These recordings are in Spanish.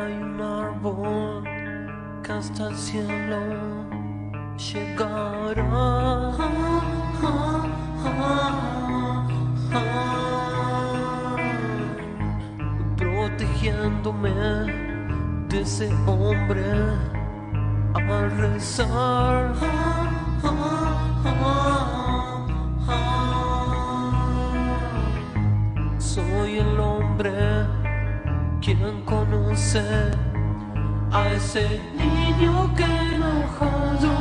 Hay un árbol que hasta el cielo llegará. Protegiéndome de ese hombre al rezar. Conoce a ese niño que enojado.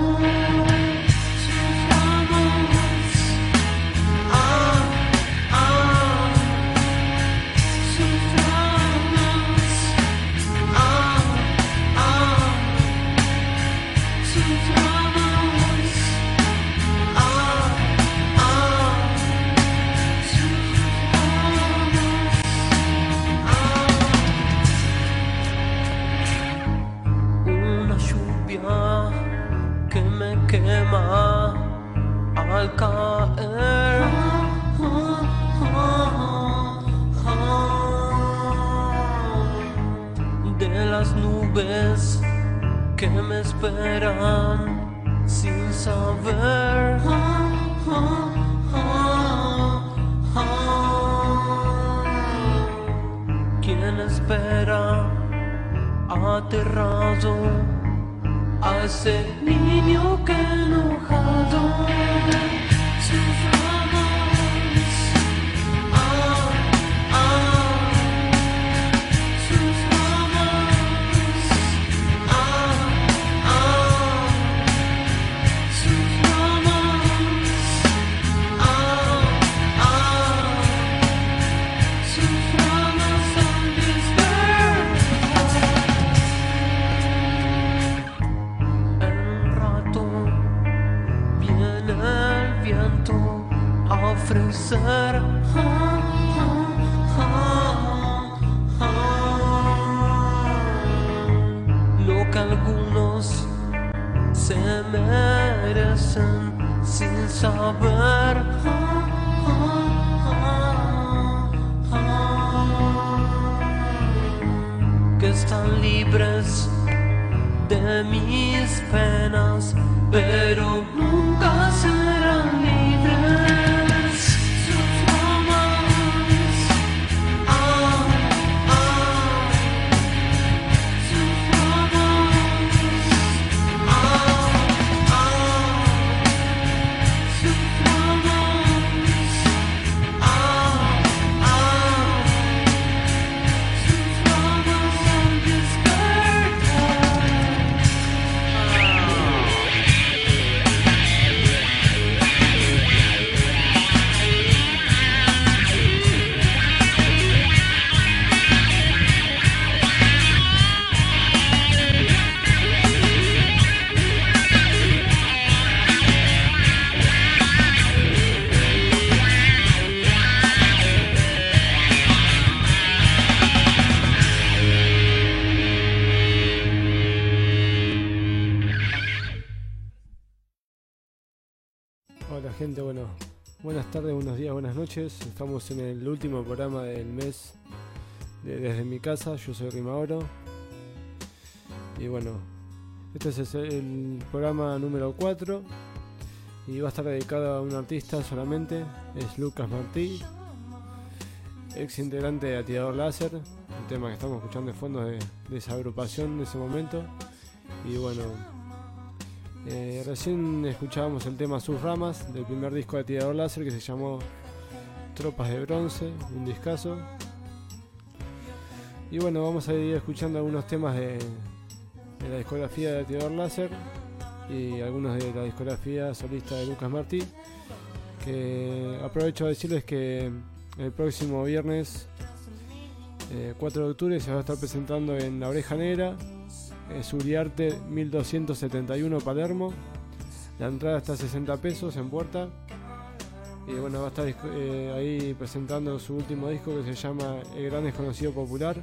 Esperan sin saber. ¿Quién espera? aterrado a ese niño que enojado Estamos en el último programa del mes de Desde mi casa, yo soy Rimaoro. Y bueno, este es el programa número 4 y va a estar dedicado a un artista solamente, es Lucas Martí, ex integrante de Atirador Láser, el tema que estamos escuchando de fondo de, de esa agrupación de ese momento. Y bueno, eh, recién escuchábamos el tema Sus Ramas del primer disco de Tirador Láser que se llamó Tropas de Bronce, un discazo. Y bueno, vamos a ir escuchando algunos temas de, la discografía de Tirador Láser y algunos de la discografía solista de Lucas Martí. Que aprovecho a decirles que el próximo viernes eh, 4 de octubre se va a estar presentando en La Oreja Negra eh, Suriarte 1271 Palermo. La entrada está a 60 pesos en puerta. Y bueno, va a estar eh, ahí presentando su último disco que se llama El Gran Desconocido Popular,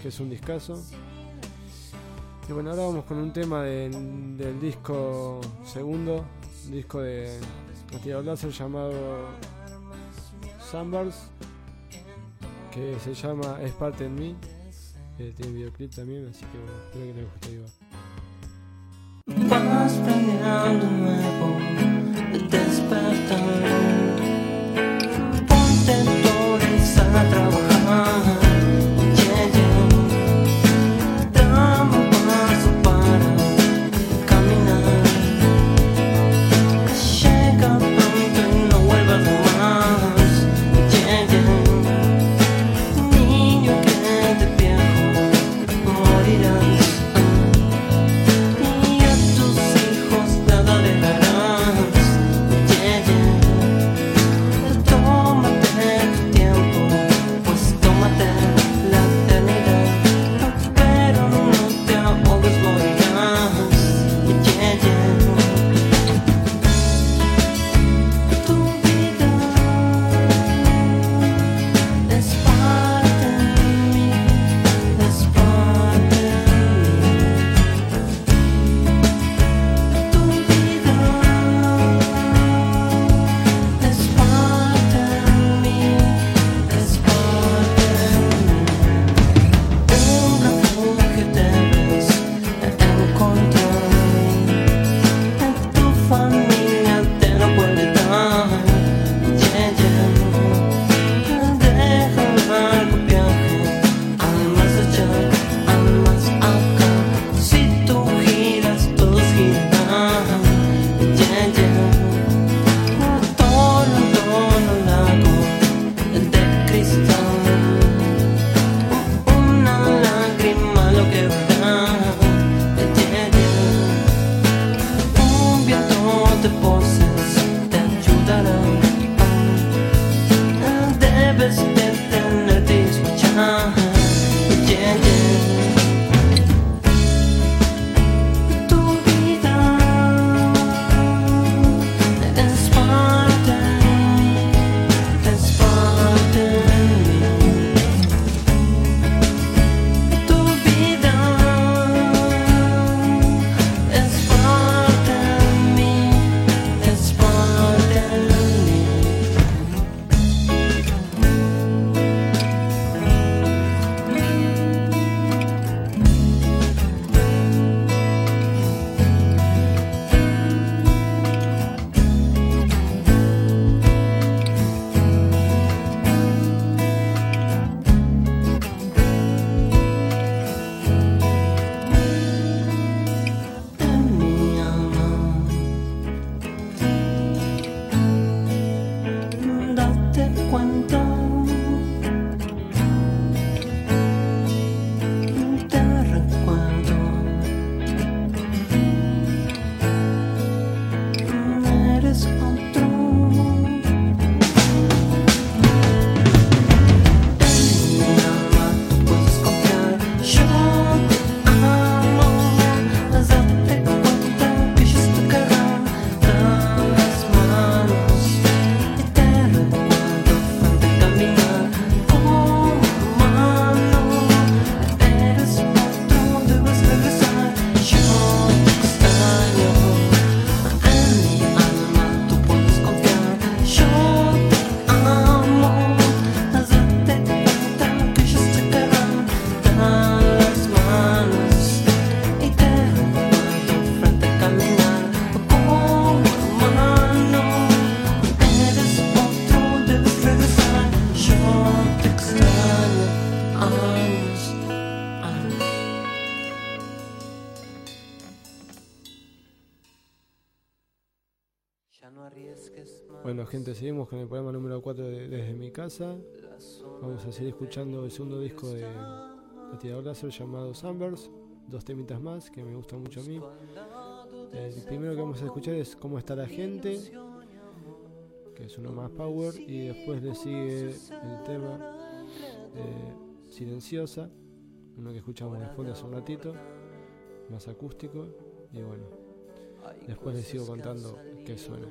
que es un discazo. Y bueno, ahora vamos con un tema del disco segundo, un disco de Matías Blaser llamado Sunburst, que se llama Es parte en mí. Eh, tiene videoclip también, así que bueno, espero que les guste igual. gente, seguimos con el programa número 4 de, desde mi casa. Vamos a seguir escuchando el segundo disco de Pateador Láser llamado Sunburst. Dos temitas más que me gustan mucho a mí. El primero que vamos a escuchar es Cómo está la gente, que es uno más power. Y después le sigue el tema eh, Silenciosa, uno que escuchamos de fondo hace un ratito, más acústico. Y bueno, después les sigo contando qué suena.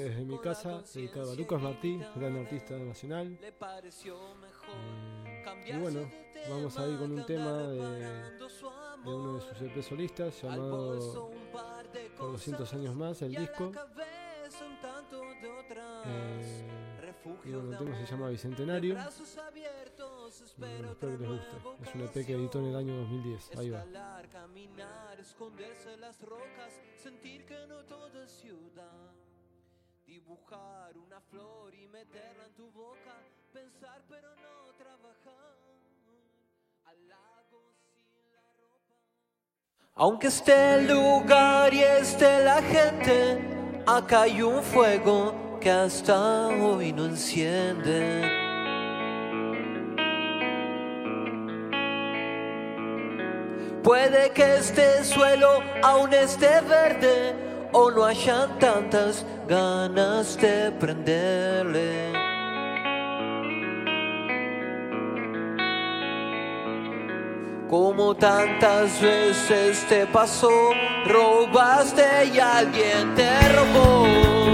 Desde mi casa, dedicado a Lucas Martí, gran artista nacional. Eh, y bueno, vamos a ir con un tema de, uno de sus EP solistas llamado Por 200 años más, el disco. Eh, y bueno, el tema se llama Bicentenario. Bueno, espero que les guste. Es un EP que editó en el año 2010. Ahí va. sentir que no todo es ciudad. Dibujar una flor y meterla en tu boca, pensar pero no trabajar. Al lago sin la ropa. Aunque esté el lugar y esté la gente, acá hay un fuego que hasta hoy no enciende. Puede que este suelo aún esté verde o no hayan tantas ganas de prenderle. Como tantas veces te pasó, robaste y alguien te robó.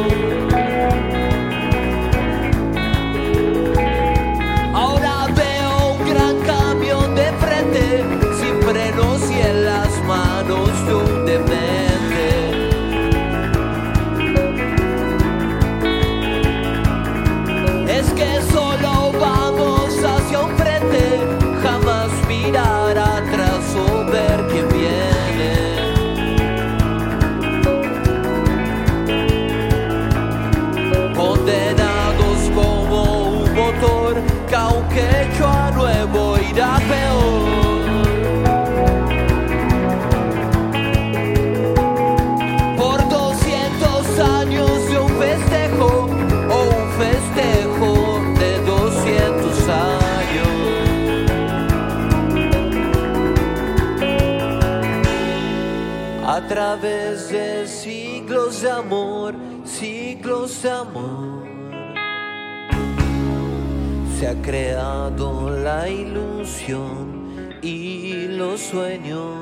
Ha creado la ilusión y los sueños.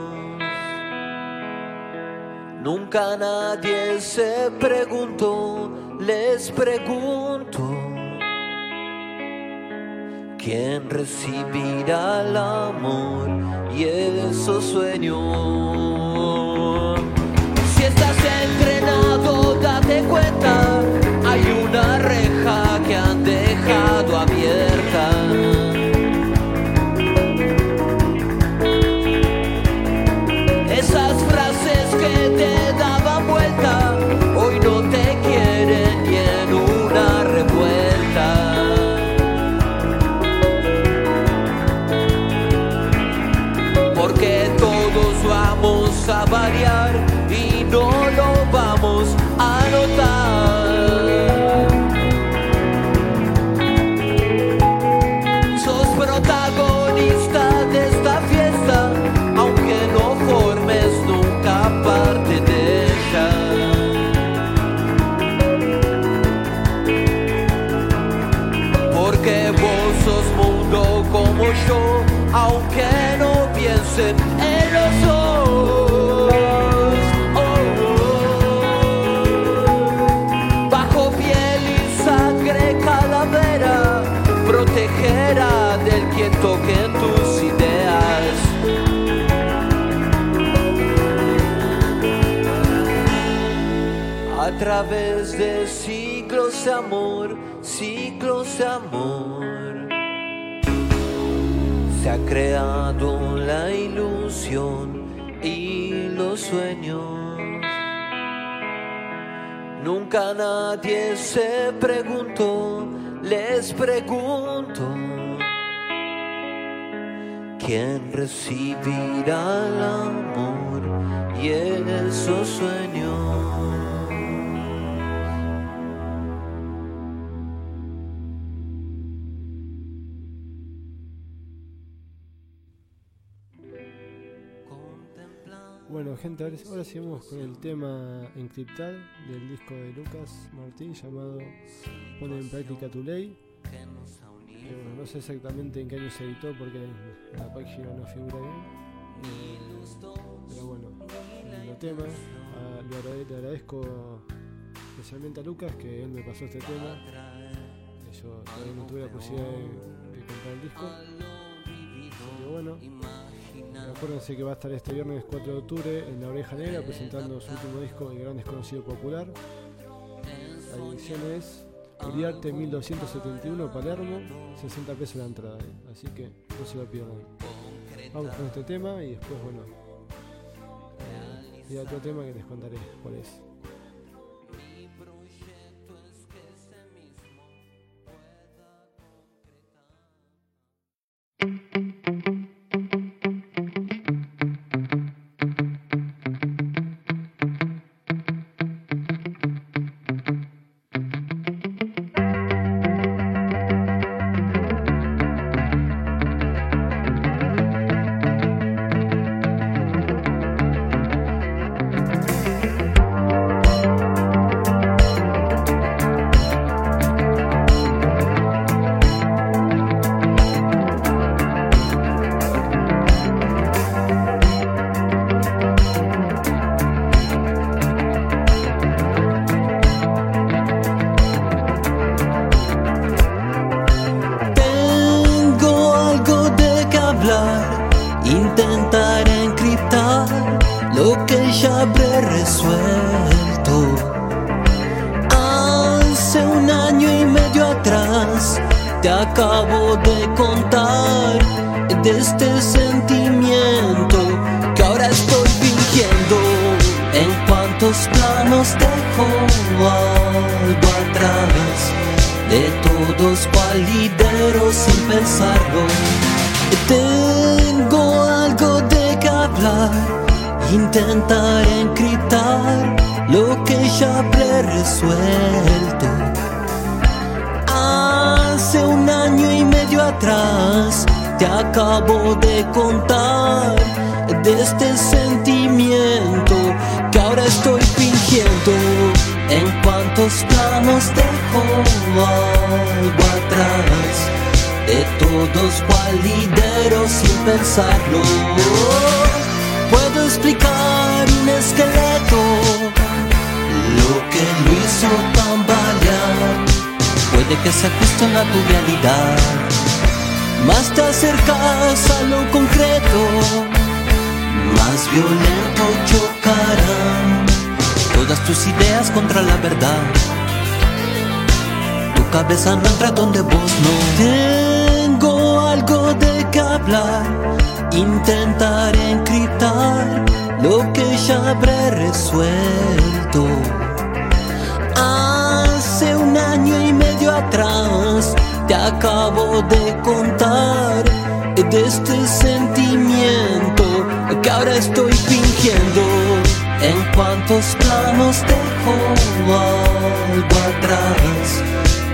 Nunca nadie se preguntó, les pregunto, ¿quién recibirá el amor y esos sueños? entrenado, date cuenta, hay una reja que han dejado abierta. Quien toque tus ideas. A través de siglos de amor, siglos de amor, se ha creado la ilusión y los sueños. Nunca nadie se preguntó les pregunto, ¿quién recibirá el amor y esos sueños? Bueno, gente, ahora, seguimos con el tema encriptal del disco de Lucas Martín llamado Pone en práctica tu ley. Bueno, no sé exactamente en qué año se editó porque la página no figura bien. Eh, pero bueno, escuchando temas. Ah, le agradezco especialmente a Lucas que él me pasó este tema. Yo todavía no tuve la posibilidad de, comprar el disco. Así bueno. Acuérdense que va a estar este viernes 4 de octubre en La Oreja Negra presentando su último disco, El Gran Desconocido Popular. La edición es Uriarte 1271 Palermo, 60 pesos la entrada. Así que no se lo pierdan. Vamos con este tema y después, bueno, y otro tema que les contaré cuál es. Puede que se ajuste a tu realidad, más te acercas a lo concreto, más violento chocarán todas tus ideas contra la verdad. Tu cabeza no entra donde vos no. Tengo algo de que hablar intentar encriptar lo que ya habré resuelto. Te acabo de contar de este sentimiento que ahora estoy fingiendo. En cuantos planos dejo algo atrás,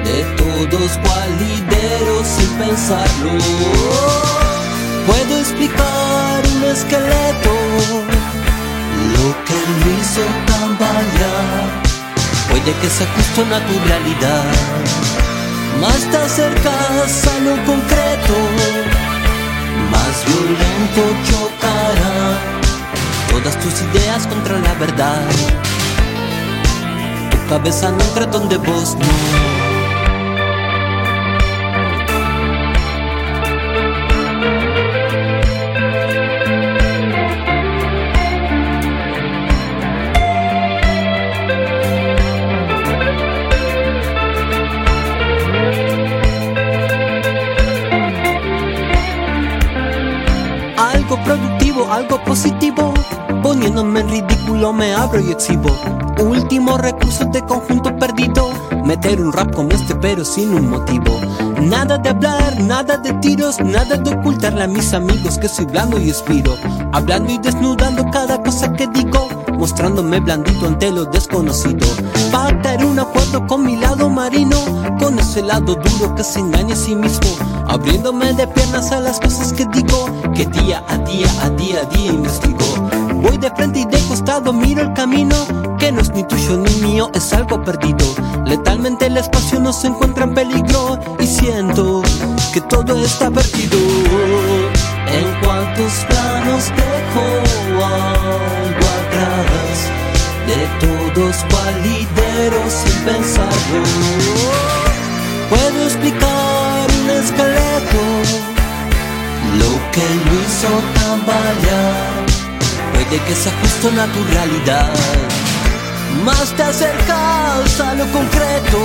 de todos cual lidero sin pensarlo. Puedo explicar un esqueleto, lo que lo hizo tambalear, puede que se ajuste a tu realidad, más te acercas a lo concreto, más violento chocará. Todas tus ideas contra la verdad, tu cabeza no entra donde vos. Algo positivo. Poniéndome en ridículo me abro y exhibo. Último recurso de conjunto perdido. Meter un rap como este pero sin un motivo. Nada de hablar, nada de tiros, nada de ocultarle a mis amigos que soy blando y espiro. Hablando y desnudando cada cosa que digo mostrándome blandito ante lo desconocido. Pactar un acuerdo con mi lado marino, con ese lado duro que se engaña a sí mismo, abriéndome de piernas a las cosas que digo, que día a día, a día a día investigo. Voy de frente y de costado, miro el camino, que no es ni tuyo ni mío, es algo perdido. Letalmente el espacio no se encuentra en peligro y siento que todo está perdido. En cuantos planos dejo algo detrás de todos valideros sin pensarlo. Puedo explicar lo que lo hizo tambalear, puede que sea justo naturalidad, más te acercas a lo concreto,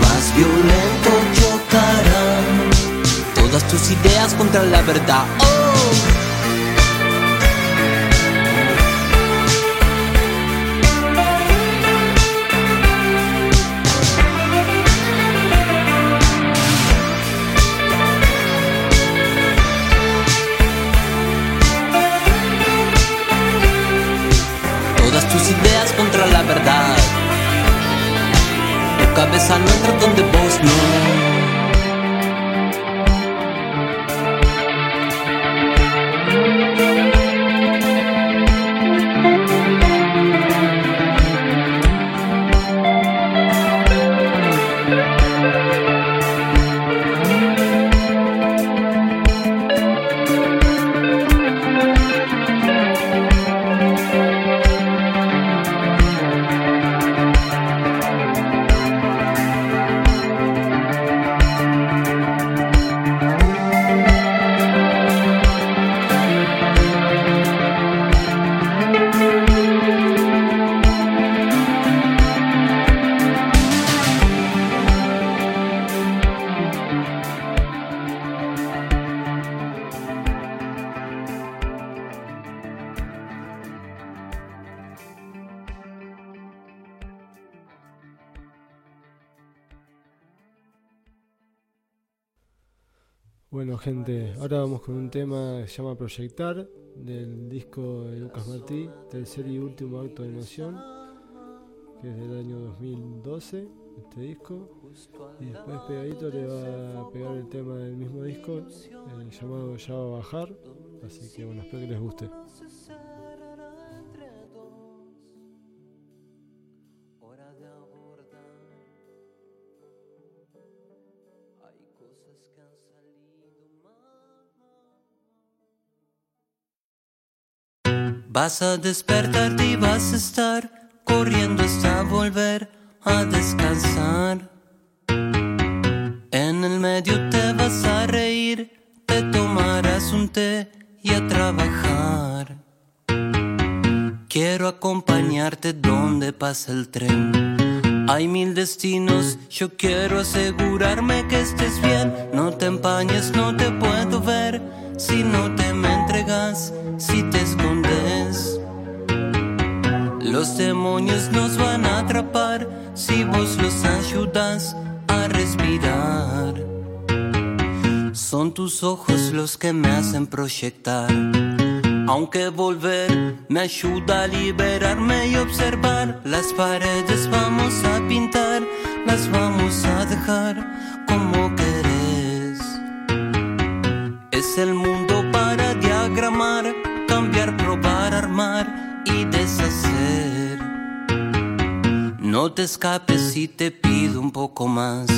más violento chocarán todas tus ideas contra la verdad. Oh. Contra la verdad. Tu cabeza no entra donde vos no. Ahora vamos con un tema que se llama Proyectar del disco de Lucas Martí, tercer y último acto de emoción, que es del año 2012, este disco. Y después pegadito le va a pegar el tema del mismo disco, el llamado Ya va a bajar, así que bueno, espero que les guste. Vas a despertarte y vas a estar corriendo hasta volver a descansar. En el medio te vas a reír, te tomarás un té y a trabajar. Quiero acompañarte donde pasa el tren. Hay mil destinos, yo quiero asegurarme que estés bien. No te empañes, no te puedo ver si no te me entregas, si te escondes. Los demonios nos van a atrapar si vos los ayudas a respirar. Son tus ojos los que me hacen proyectar. Aunque volver me ayuda a liberarme y observar las paredes vamos a pintar, las vamos a dejar como querés. Es el No te escapes si te pido un poco más.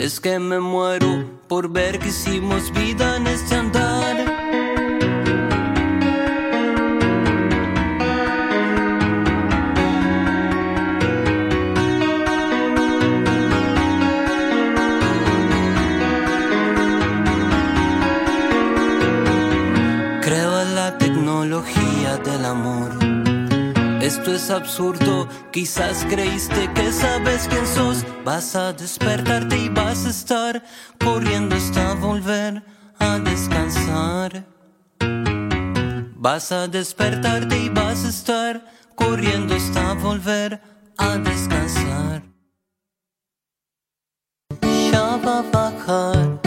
Es que me muero por ver que hicimos vida en este andar. Esto es absurdo, quizás creíste que sabes quién sos. Vas a despertarte y vas a estar corriendo hasta volver a descansar. Vas a despertarte y vas a estar corriendo hasta volver a descansar. Ya va a bajar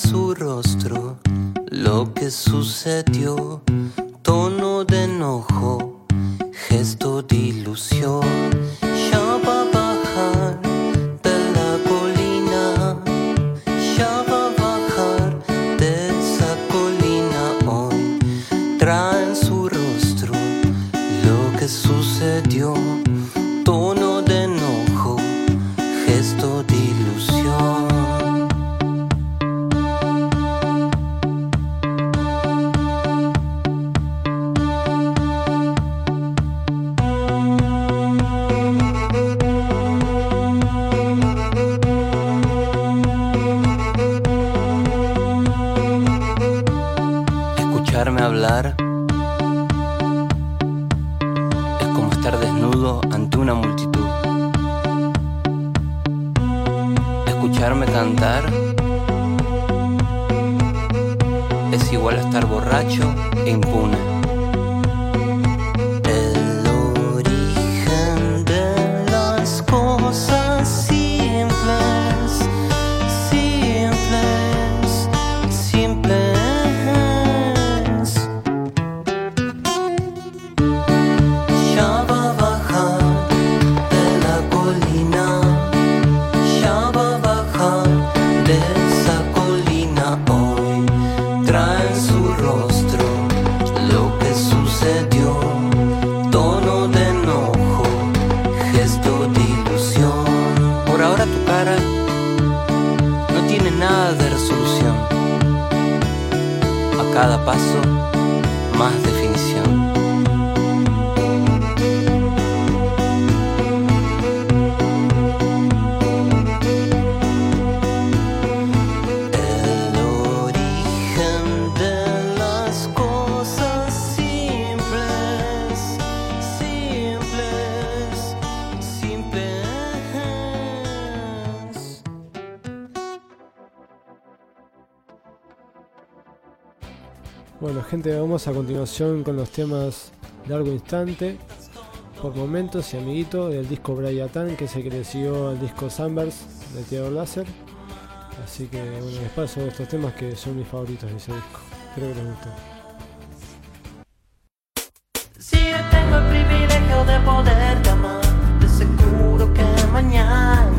su rostro lo que sucedió, tono de enojo, gesto de ilusión. Ya a continuación con los temas Largo Instante, Por Momentos y Amiguito del disco Brayatan, que se creció al disco Sunburst de Theodore Laser. Así que bueno, les paso estos temas que son mis favoritos de ese disco. Espero que les guste. Si tengo el privilegio de poder amar, de seguro que mañana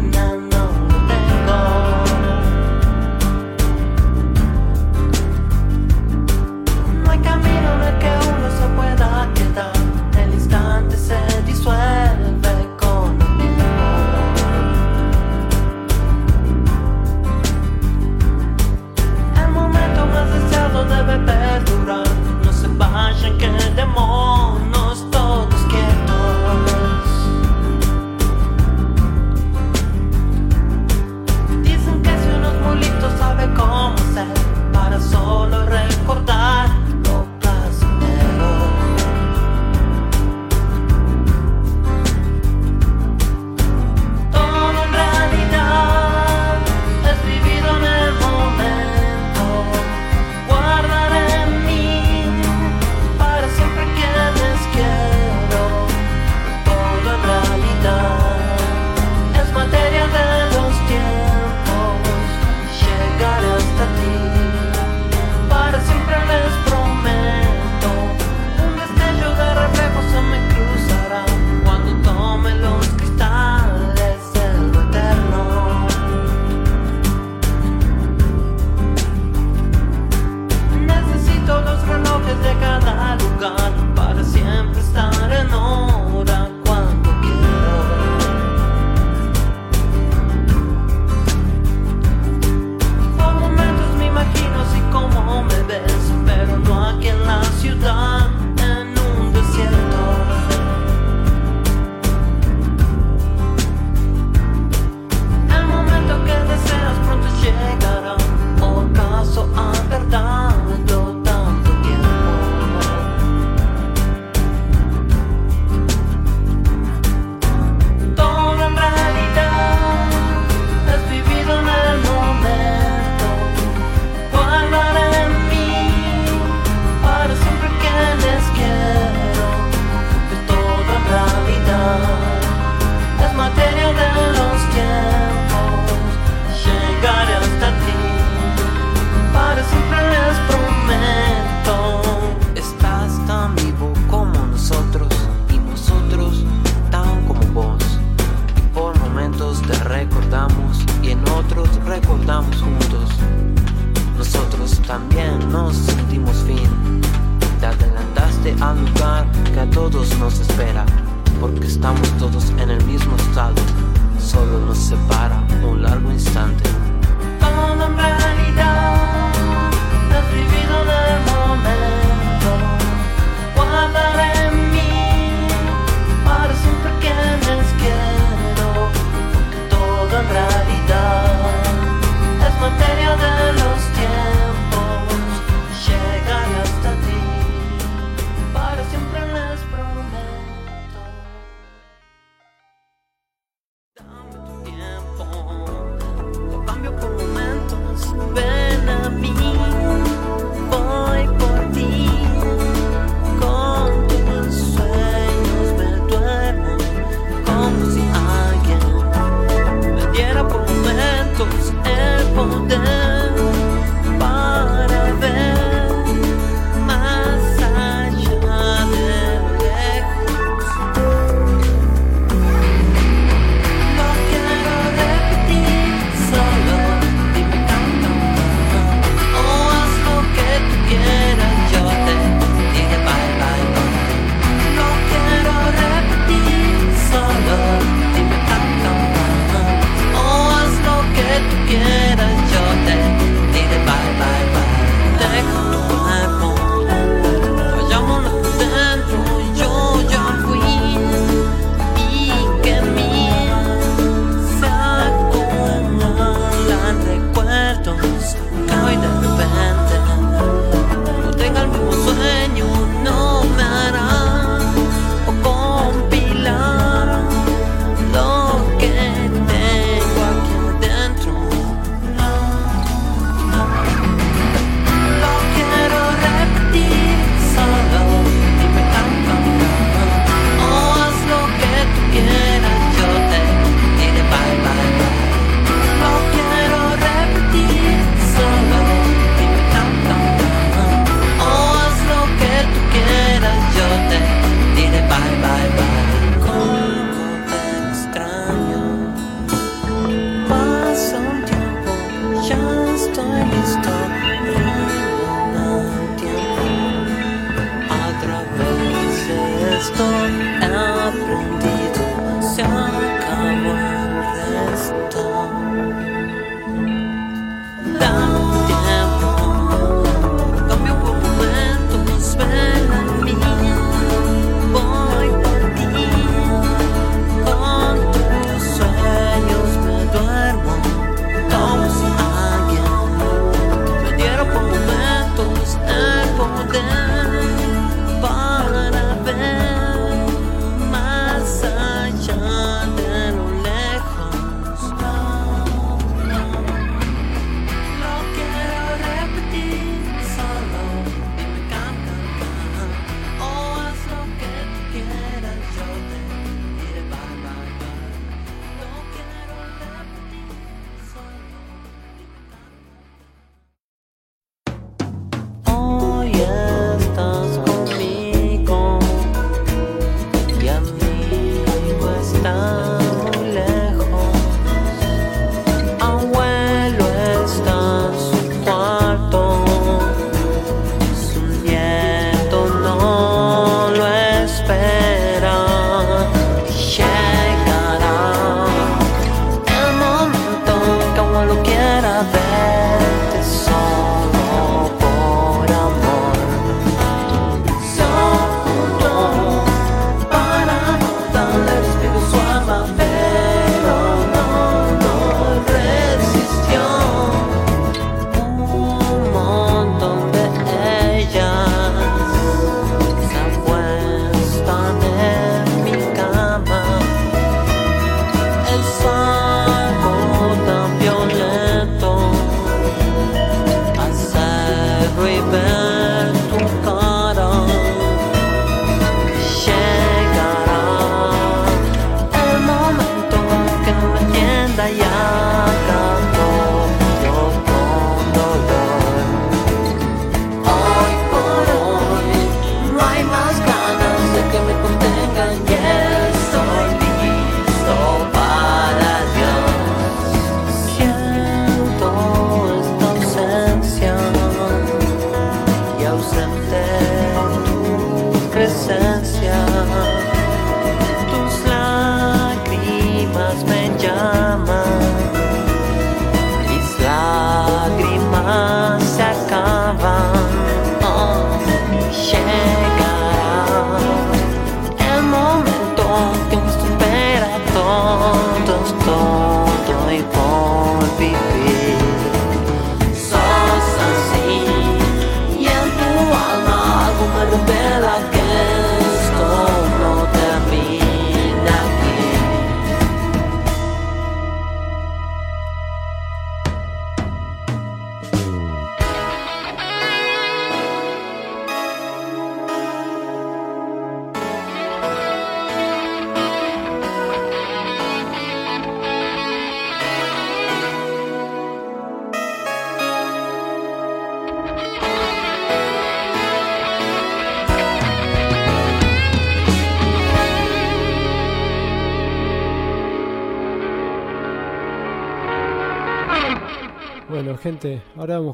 Love.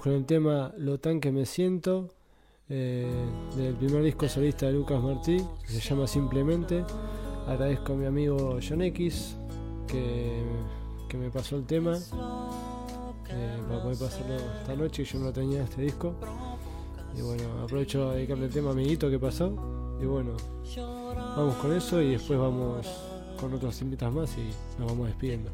con el tema Lo tan que me siento, eh, del primer disco solista de Lucas Martí, que se llama Simplemente. Agradezco a mi amigo John X que, que me pasó el tema eh, para poder pasarlo esta noche, yo no tenía este disco. Y bueno, aprovecho a dedicarle el tema a amiguito que pasó. Y bueno, vamos con eso y después vamos con otros invitados más y nos vamos despidiendo.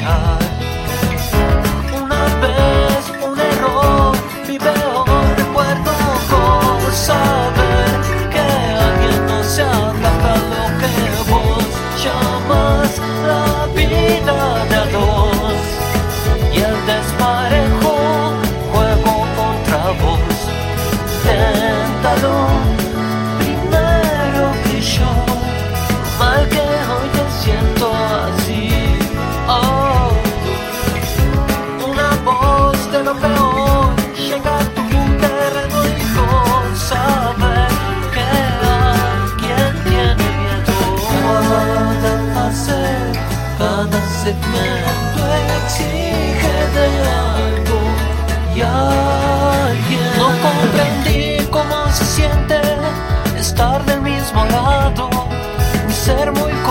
child.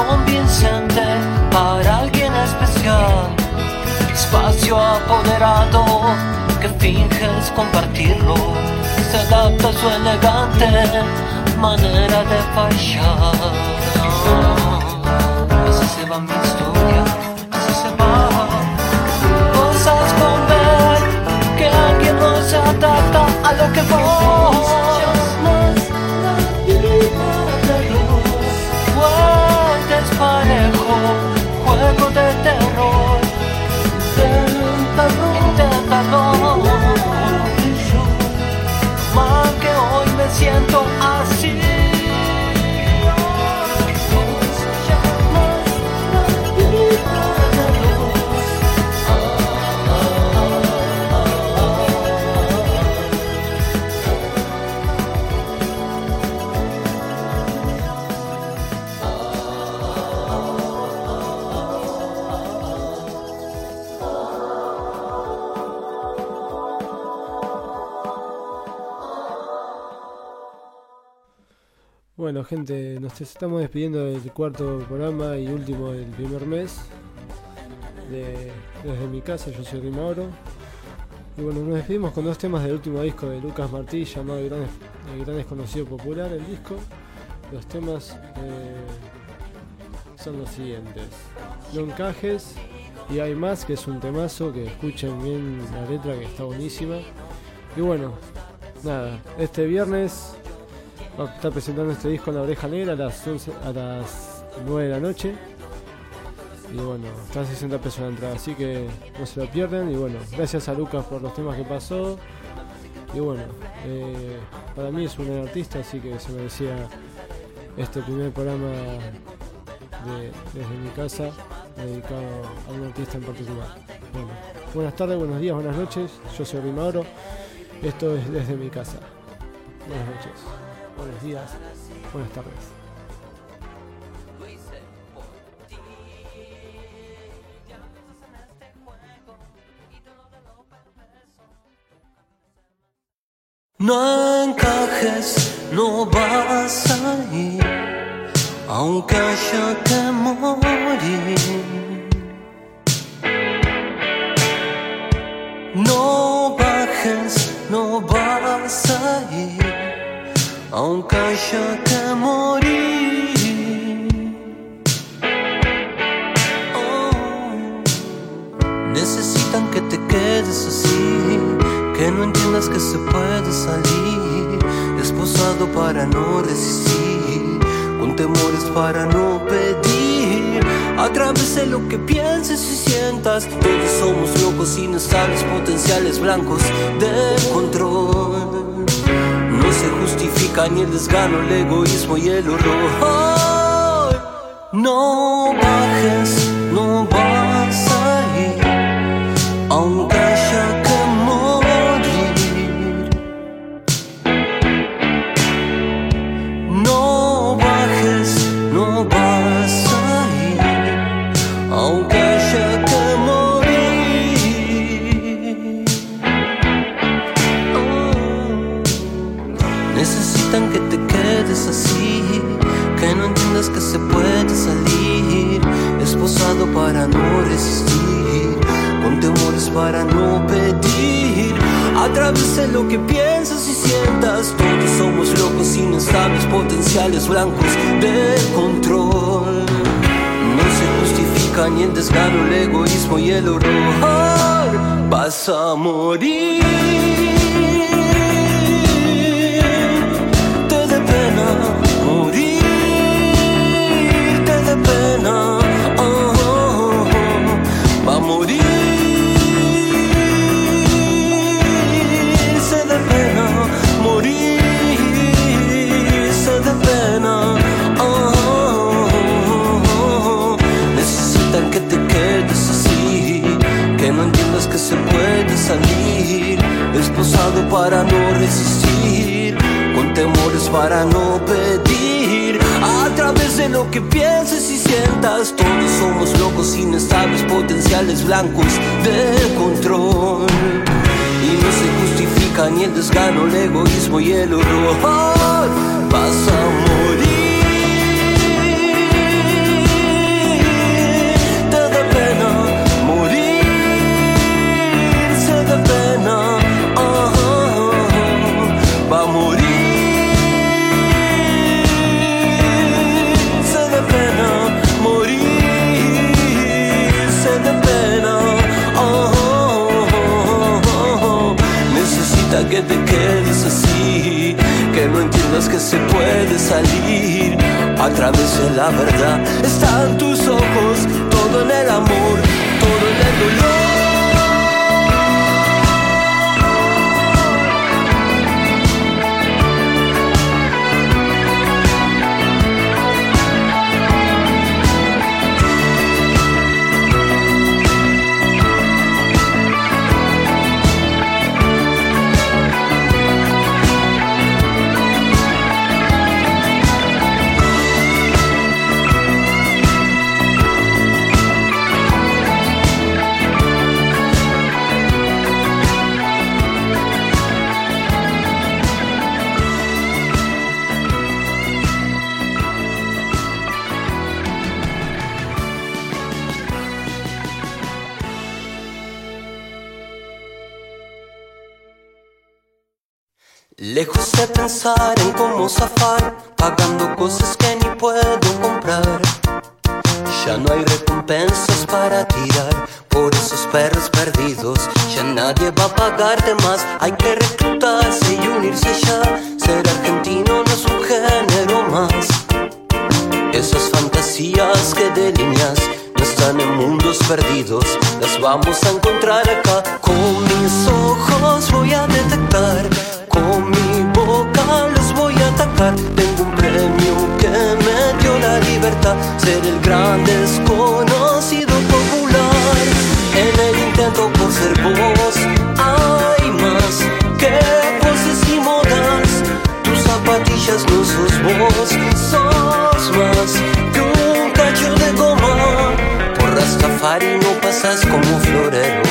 convincente para alguien especial. Espacio apoderado que finges compartirlo. Se adapta a su elegante manera de fallar. Así se va mi historia, así se va. Cosas con ver que alguien no se adapta a lo que va. gente. Nos estamos despidiendo del cuarto programa y último del primer mes. De, desde mi casa, yo soy Rimauro. Y bueno, nos despedimos con dos temas del último disco de Lucas Martí llamado El Gran, Gran Desconocido Popular, el disco. Los temas eh, son los siguientes. No encajes y hay más, que es un temazo, que escuchen bien la letra que está buenísima. Y bueno, nada, este viernes va a estar presentando este disco en la oreja negra a las, 11 a las 9 de la noche. Y bueno, está a 60 pesos la entrada, así que no se lo pierdan. Y bueno, gracias a Lucas por los temas que pasó. Y bueno, eh, para mí es un artista, así que se merecía este primer programa de- desde mi casa dedicado a un artista en particular. Bueno, buenas tardes, buenos días, buenas noches. Yo soy Rimauro. Esto es desde mi casa. Buenas noches, buenos días, buenas tardes. No encajes, no vas a ir, aunque haya que morir. Aunque haya que morir. Oh. Necesitan que te quedes así, que no entiendas que se puede salir, esposado para no resistir, con temores para no pedir. A través de lo que pienses y sientas, todos somos locos, inestables, potenciales blancos de control. Justifica ni el desgano, el egoísmo y el horror. No bajes, no vas para no pedir. A través de lo que piensas y sientas, todos somos locos, inestables, potenciales blancos de control. No se justifica ni el desgano, el egoísmo y el horror. Vas a morir. Salir, esposado para no resistir, con temores para no pedir. A través de lo que pienses y sientas, todos somos locos, inestables, potenciales blancos de control. Y no se justifica ni el desgano, el egoísmo y el horror. Vas no que se puede salir a través de la verdad. Están tus ojos, todo en el amor, todo en el dolor. Pensar en cómo zafar, pagando cosas que ni puedo comprar. Ya no hay recompensas para tirar por esos perros perdidos. Ya nadie va a pagarte más. Hay que reclutarse y unirse ya. Ser argentino no es un género más. Esas fantasías que delineas no están en mundos perdidos. Las vamos a encontrar acá. Con Tengo un premio que me dio la libertad. Ser el gran desconocido popular. En el intento por ser vos, hay más que voces y modas. Tus zapatillas no sos vos, sos más que un cacho de goma. Por Rastafari no pasas como florero.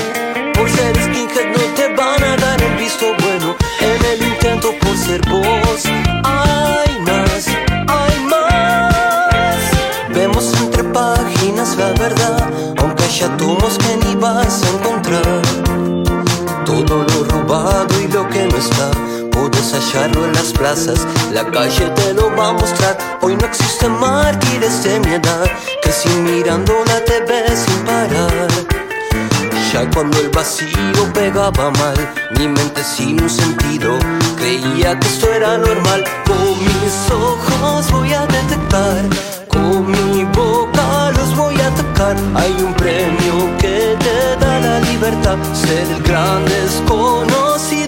En las plazas. La calle te lo va a mostrar. Hoy no existen mártires de mi edad, que si mirando la TV sin parar. Ya cuando el vacío pegaba mal, mi mente sin un sentido creía que esto era normal. Con mis ojos voy a detectar, con mi boca los voy a atacar. Hay un premio que te da la libertad, ser el gran desconocido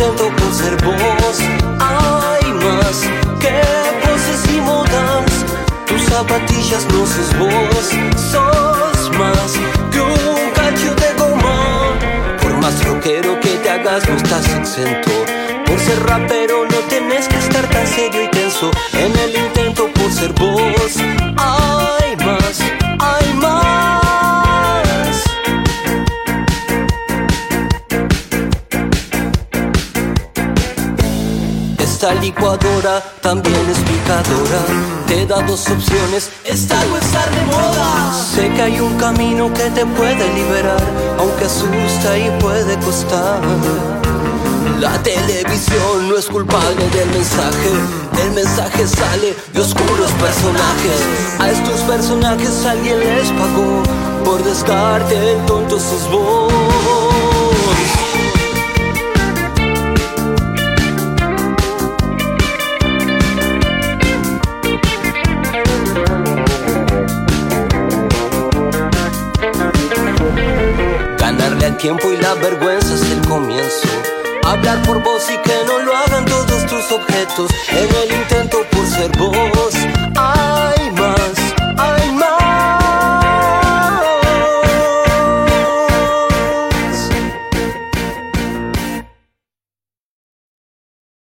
intento por ser vos, hay más que voces y modas. Tus zapatillas no sos vos, sos más que un cacho de goma. Por más rockero que te hagas, no estás exento. Por ser rapero, no tenés que estar tan serio y tenso. En el intento por ser vos, hay Esta licuadora también es picadora. Te da dos opciones, estar o estar de moda. Sé que hay un camino que te puede liberar, aunque asusta y puede costar. La televisión no es culpable del mensaje. El mensaje sale de oscuros personajes. A estos personajes alguien les pagó. Por descarte, el tonto sos tiempo y la vergüenza es el comienzo. Hablar por vos y que no lo hagan todos tus objetos.